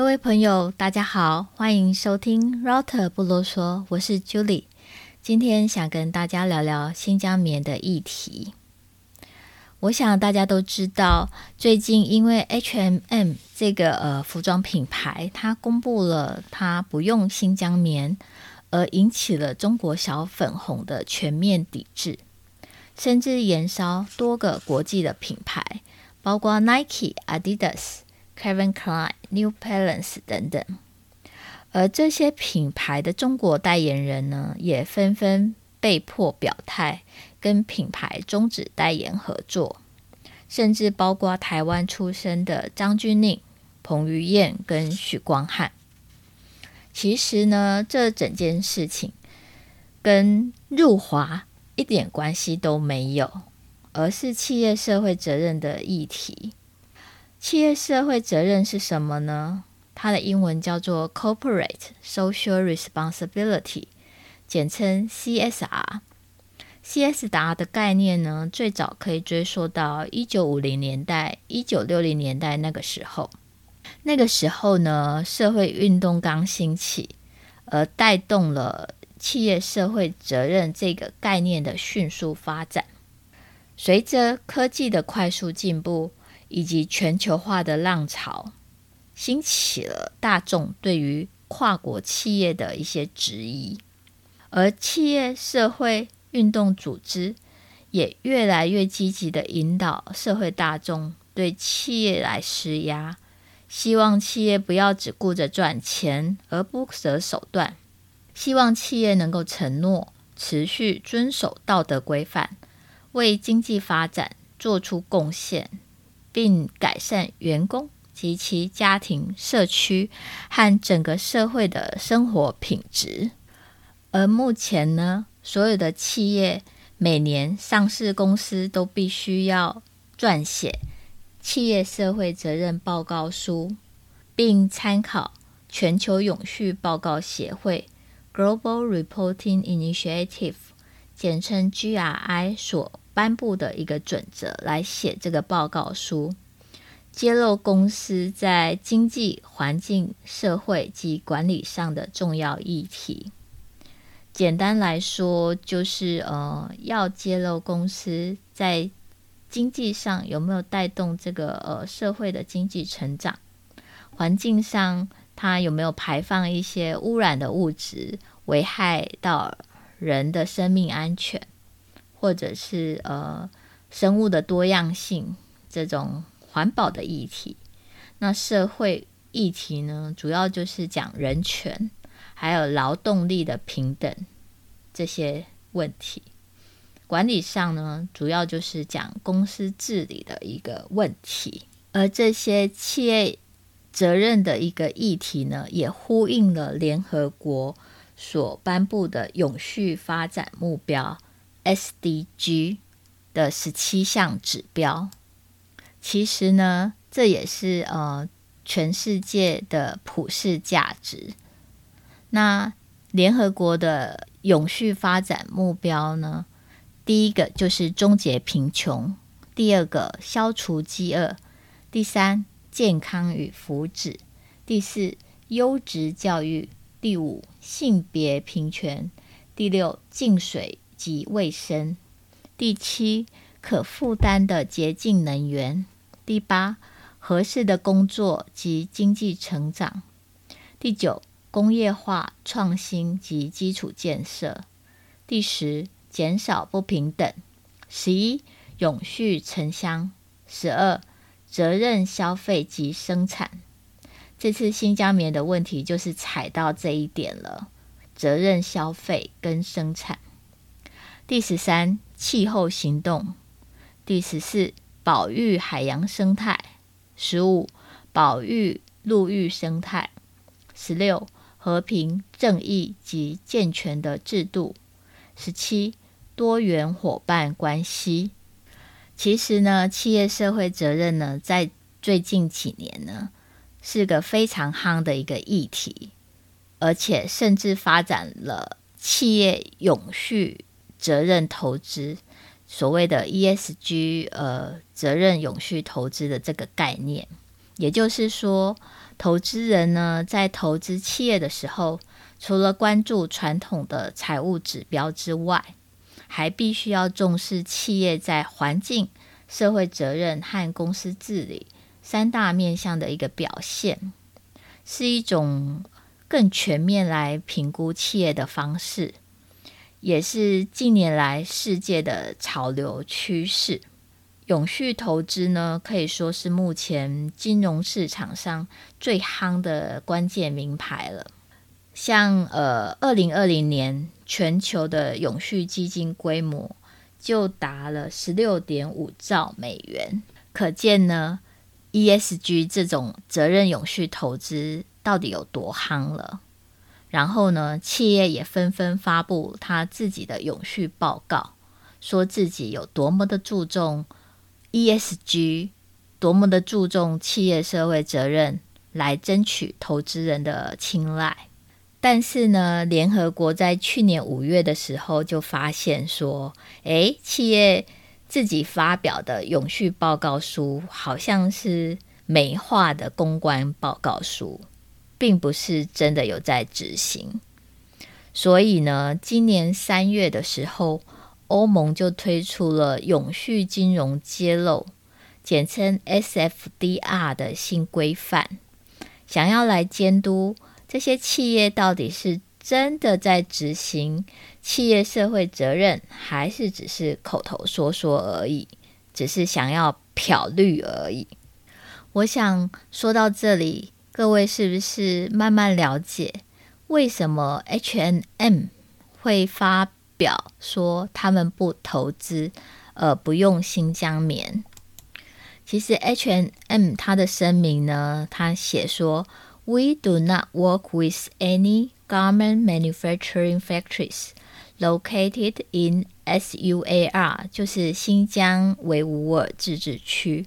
各位朋友，大家好，欢迎收听 Router 不啰嗦，我是 Julie。今天想跟大家聊聊新疆棉的议题。我想大家都知道，最近因为 H&M 这个呃服装品牌，它公布了它不用新疆棉，而引起了中国小粉红的全面抵制，甚至延烧多个国际的品牌，包括 Nike、Adidas。Kevin Klein、New Balance 等等，而这些品牌的中国代言人呢，也纷纷被迫表态，跟品牌终止代言合作，甚至包括台湾出生的张钧甯、彭于晏跟许光汉。其实呢，这整件事情跟入华一点关系都没有，而是企业社会责任的议题。企业社会责任是什么呢？它的英文叫做 Corporate Social Responsibility，简称 CSR。CSR 的概念呢，最早可以追溯到一九五零年代、一九六零年代那个时候。那个时候呢，社会运动刚兴起，而带动了企业社会责任这个概念的迅速发展。随着科技的快速进步，以及全球化的浪潮，兴起了大众对于跨国企业的一些质疑，而企业社会运动组织也越来越积极地引导社会大众对企业来施压，希望企业不要只顾着赚钱而不择手段，希望企业能够承诺持续遵守道德规范，为经济发展做出贡献。并改善员工及其家庭、社区和整个社会的生活品质。而目前呢，所有的企业每年上市公司都必须要撰写企业社会责任报告书，并参考全球永续报告协会 （Global Reporting Initiative） 简称 GRI 所颁布的一个准则来写这个报告书，揭露公司在经济、环境、社会及管理上的重要议题。简单来说，就是呃，要揭露公司在经济上有没有带动这个呃社会的经济成长，环境上它有没有排放一些污染的物质，危害到人的生命安全。或者是呃生物的多样性这种环保的议题，那社会议题呢，主要就是讲人权，还有劳动力的平等这些问题。管理上呢，主要就是讲公司治理的一个问题。而这些企业责任的一个议题呢，也呼应了联合国所颁布的永续发展目标。SDG 的十七项指标，其实呢，这也是呃全世界的普世价值。那联合国的永续发展目标呢，第一个就是终结贫穷，第二个消除饥饿，第三健康与福祉，第四优质教育，第五性别平权，第六净水。及卫生，第七，可负担的洁净能源；第八，合适的工作及经济成长；第九，工业化创新及基础建设；第十，减少不平等；十一，永续城乡；十二，责任消费及生产。这次新疆棉的问题就是踩到这一点了：责任消费跟生产。第十三，气候行动；第十四，保育海洋生态；十五，保育陆域生态；十六，和平、正义及健全的制度；十七，多元伙伴关系。其实呢，企业社会责任呢，在最近几年呢，是个非常夯的一个议题，而且甚至发展了企业永续。责任投资，所谓的 ESG，呃，责任永续投资的这个概念，也就是说，投资人呢，在投资企业的时候，除了关注传统的财务指标之外，还必须要重视企业在环境、社会责任和公司治理三大面向的一个表现，是一种更全面来评估企业的方式，也是近年来世界的潮流趋势。永续投资呢，可以说是目前金融市场上最夯的关键名牌了。像呃，二零二零年全球的永续基金规模就达了十六点五兆美元，可见呢，ESG 这种责任永续投资到底有多夯了。然后呢，企业也纷纷发布他自己的永续报告，说自己有多么的注重。ESG 多么的注重企业社会责任，来争取投资人的青睐。但是呢，联合国在去年五月的时候就发现说，诶，企业自己发表的永续报告书好像是美化的公关报告书，并不是真的有在执行。所以呢，今年三月的时候。欧盟就推出了永续金融揭露，简称 SFDR 的新规范，想要来监督这些企业到底是真的在执行企业社会责任，还是只是口头说说而已，只是想要漂绿而已。我想说到这里，各位是不是慢慢了解为什么 H n M 会发表说他们不投资，呃，不用新疆棉。其实 H n M 它的声明呢，它写说：“We do not work with any garment manufacturing factories located in SUAR，就是新疆维吾尔自治区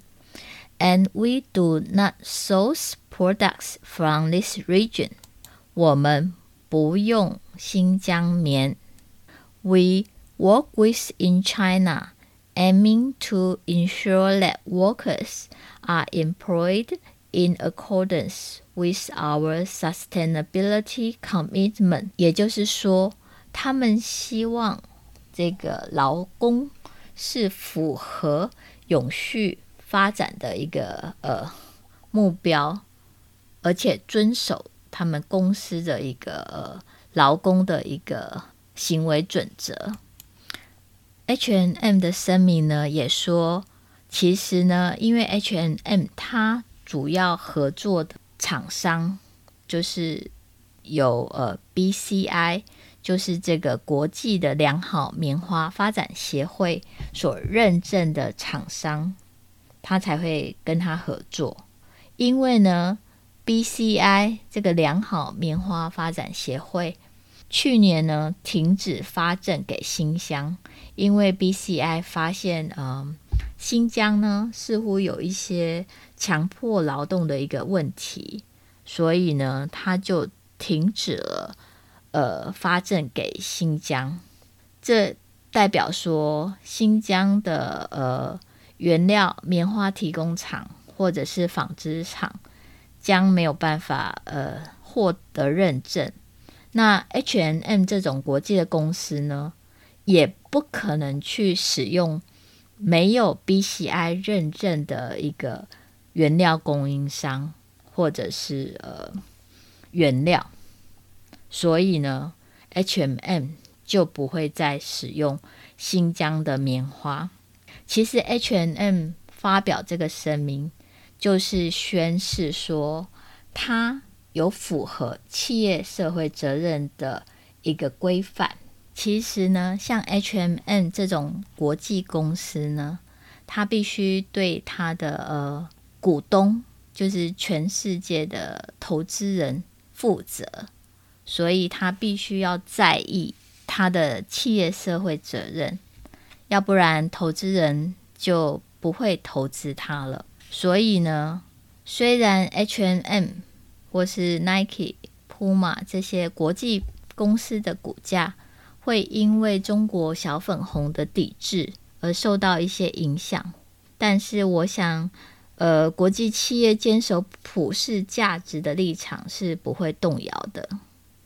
，and we do not source products from this region。我们不用新疆棉。” We work with in China, aiming to ensure that workers are employed in accordance with our sustainability commitment。也就是说，他们希望这个劳工是符合永续 发展的一个呃目标，而且遵守他们公司的一个呃劳工的一个。行为准则。H&M 的声明呢也说，其实呢，因为 H&M 它主要合作的厂商就是有呃 BCI，就是这个国际的良好棉花发展协会所认证的厂商，他才会跟他合作。因为呢，BCI 这个良好棉花发展协会。去年呢，停止发证给新疆，因为 BCI 发现，嗯、新疆呢似乎有一些强迫劳动的一个问题，所以呢，他就停止了，呃，发证给新疆。这代表说，新疆的呃原料棉花提供厂或者是纺织厂将没有办法呃获得认证。那 H&M 这种国际的公司呢，也不可能去使用没有 BCI 认证的一个原料供应商或者是呃原料，所以呢，H&M 就不会再使用新疆的棉花。其实 H&M 发表这个声明，就是宣示说他。有符合企业社会责任的一个规范。其实呢，像 H&M 这种国际公司呢，它必须对它的呃股东，就是全世界的投资人负责，所以它必须要在意它的企业社会责任，要不然投资人就不会投资它了。所以呢，虽然 H&M 或是 Nike、Puma 这些国际公司的股价会因为中国小粉红的抵制而受到一些影响，但是我想，呃，国际企业坚守普世价值的立场是不会动摇的。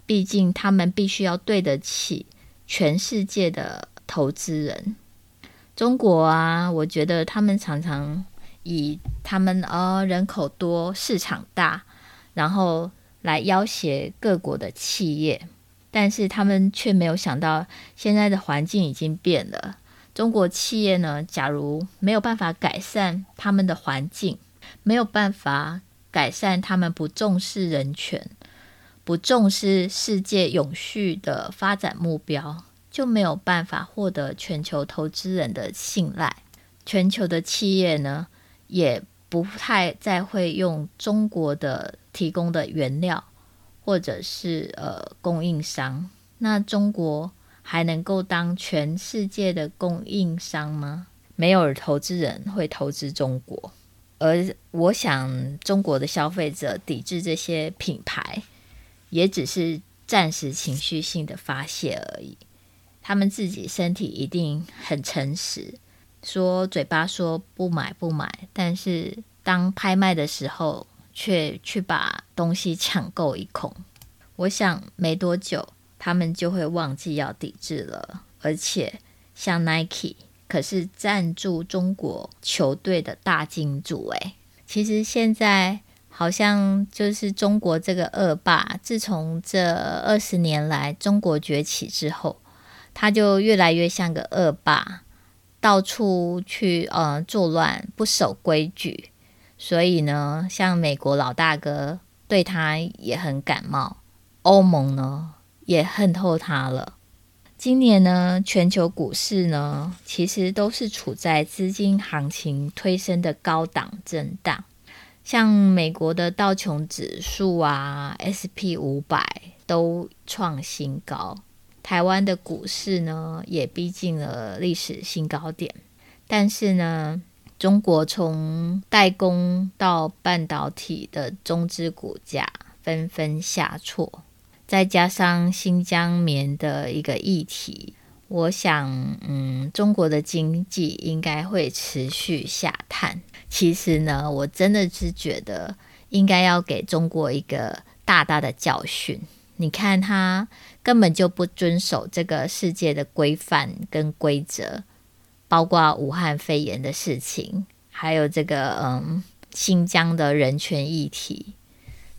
毕竟，他们必须要对得起全世界的投资人。中国啊，我觉得他们常常以他们呃人口多、市场大，然后来要挟各国的企业，但是他们却没有想到，现在的环境已经变了。中国企业呢，假如没有办法改善他们的环境，没有办法改善他们不重视人权、不重视世界永续的发展目标，就没有办法获得全球投资人的信赖。全球的企业呢，也不太再会用中国的提供的原料，或者是呃供应商。那中国。还能够当全世界的供应商吗？没有投资人会投资中国，而我想中国的消费者抵制这些品牌，也只是暂时情绪性的发泄而已。他们自己身体一定很诚实，说嘴巴说不买不买，但是当拍卖的时候，却去把东西抢购一空。我想没多久。他们就会忘记要抵制了，而且像 Nike 可是赞助中国球队的大金主诶，其实现在好像就是中国这个恶霸，自从这二十年来中国崛起之后，他就越来越像个恶霸，到处去呃作乱，不守规矩。所以呢，像美国老大哥对他也很感冒，欧盟呢，也恨透他了。今年呢，全球股市呢，其实都是处在资金行情推升的高档震荡。像美国的道琼指数啊，SP 五百都创新高。台湾的股市呢，也逼近了历史新高点。但是呢，中国从代工到半导体的中资股价纷纷下挫。再加上新疆棉的一个议题，我想，嗯，中国的经济应该会持续下探。其实呢，我真的是觉得应该要给中国一个大大的教训。你看，他根本就不遵守这个世界的规范跟规则，包括武汉肺炎的事情，还有这个嗯新疆的人权议题。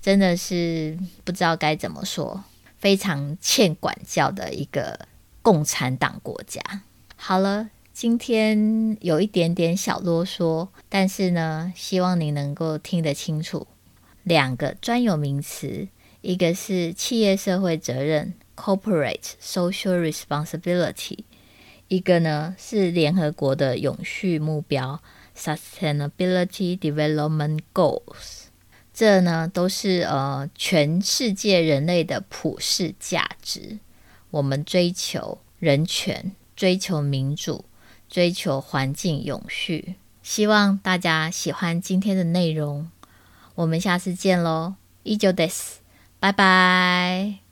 真的是不知道该怎么说，非常欠管教的一个共产党国家。好了，今天有一点点小啰嗦，但是呢，希望你能够听得清楚。两个专有名词，一个是企业社会责任 （Corporate Social Responsibility），一个呢是联合国的永续目标 （Sustainability Development Goals）。这呢都是呃全世界人类的普世价值，我们追求人权，追求民主，追求环境永续。希望大家喜欢今天的内容，我们下次见喽，以上です，拜拜。